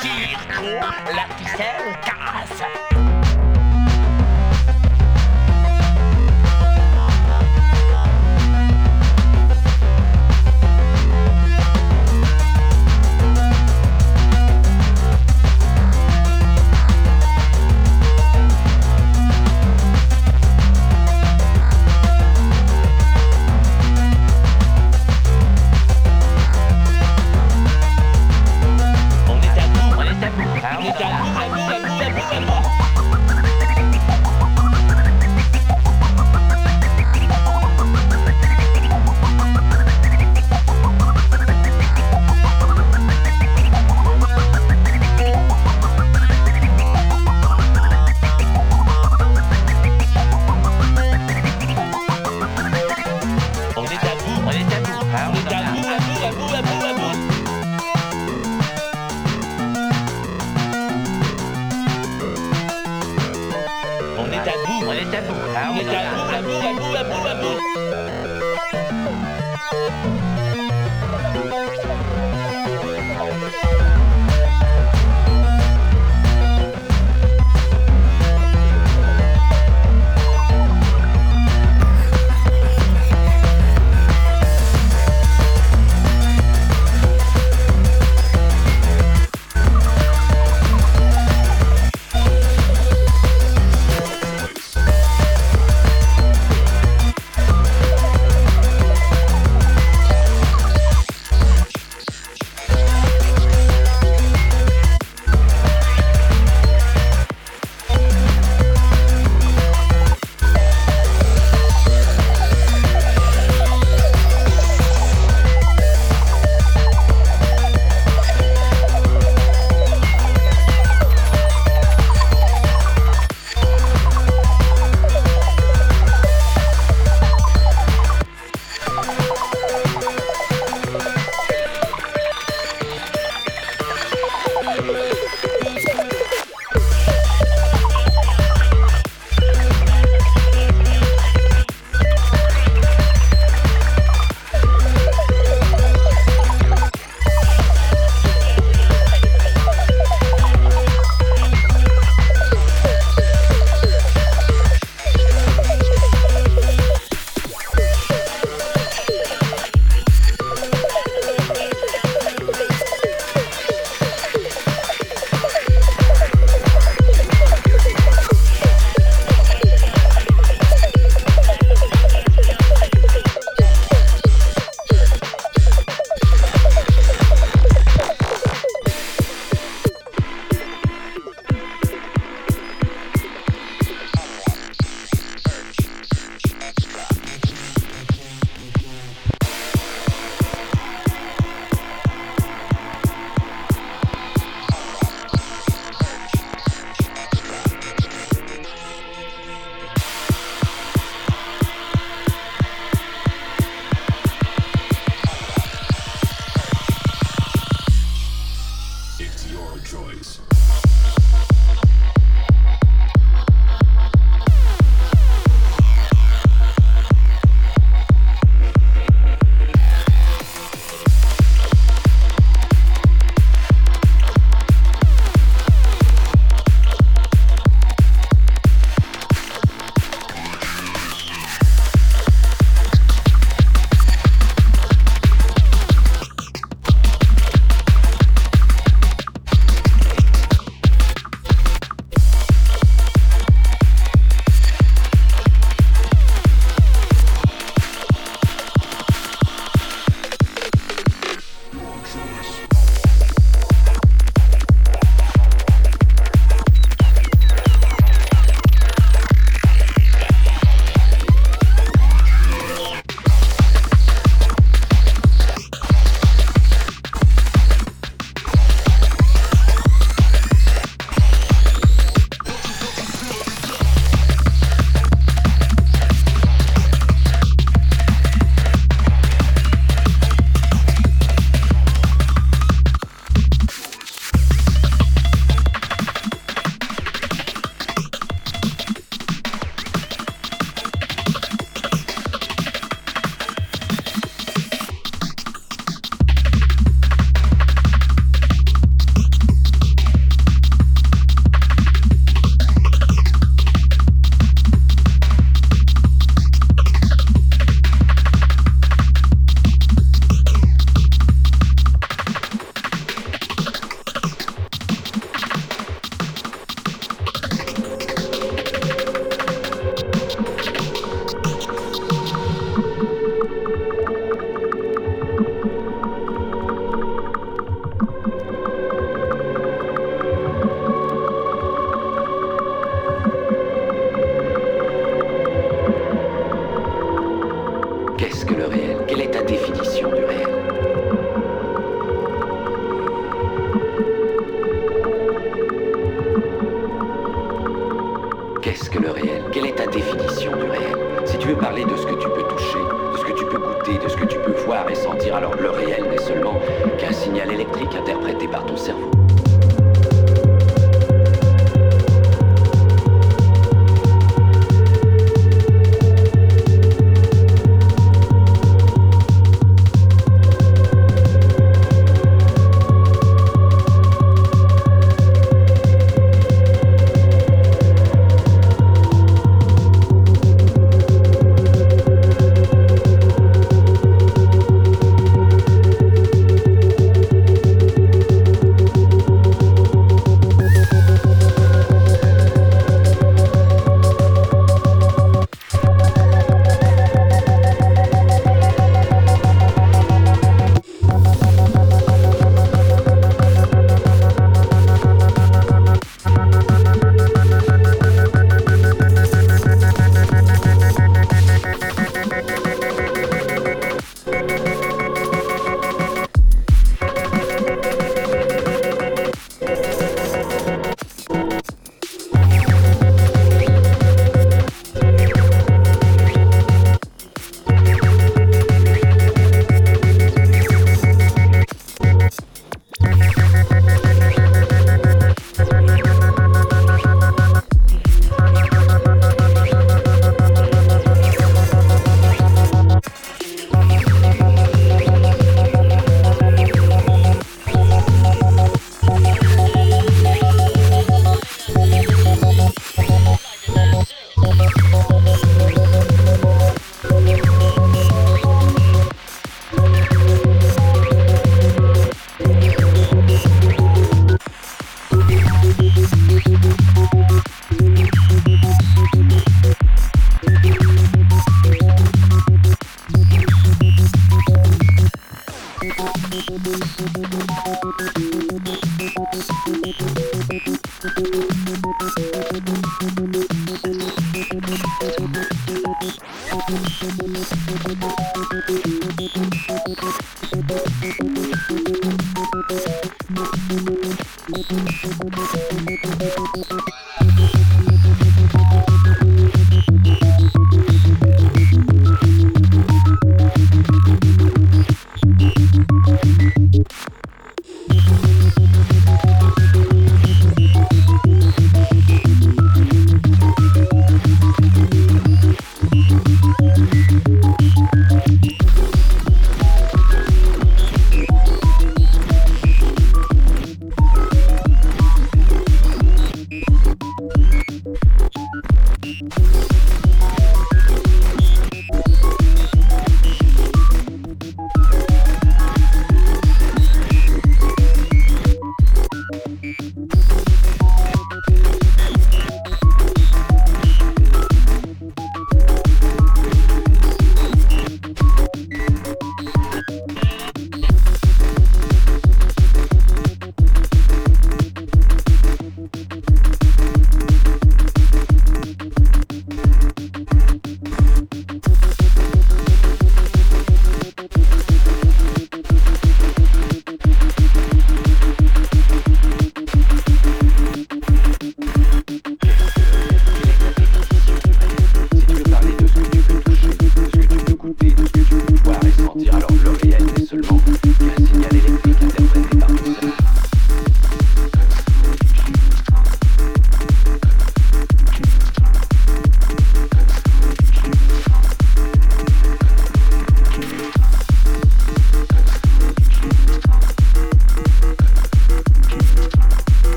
tire trop la ficelle.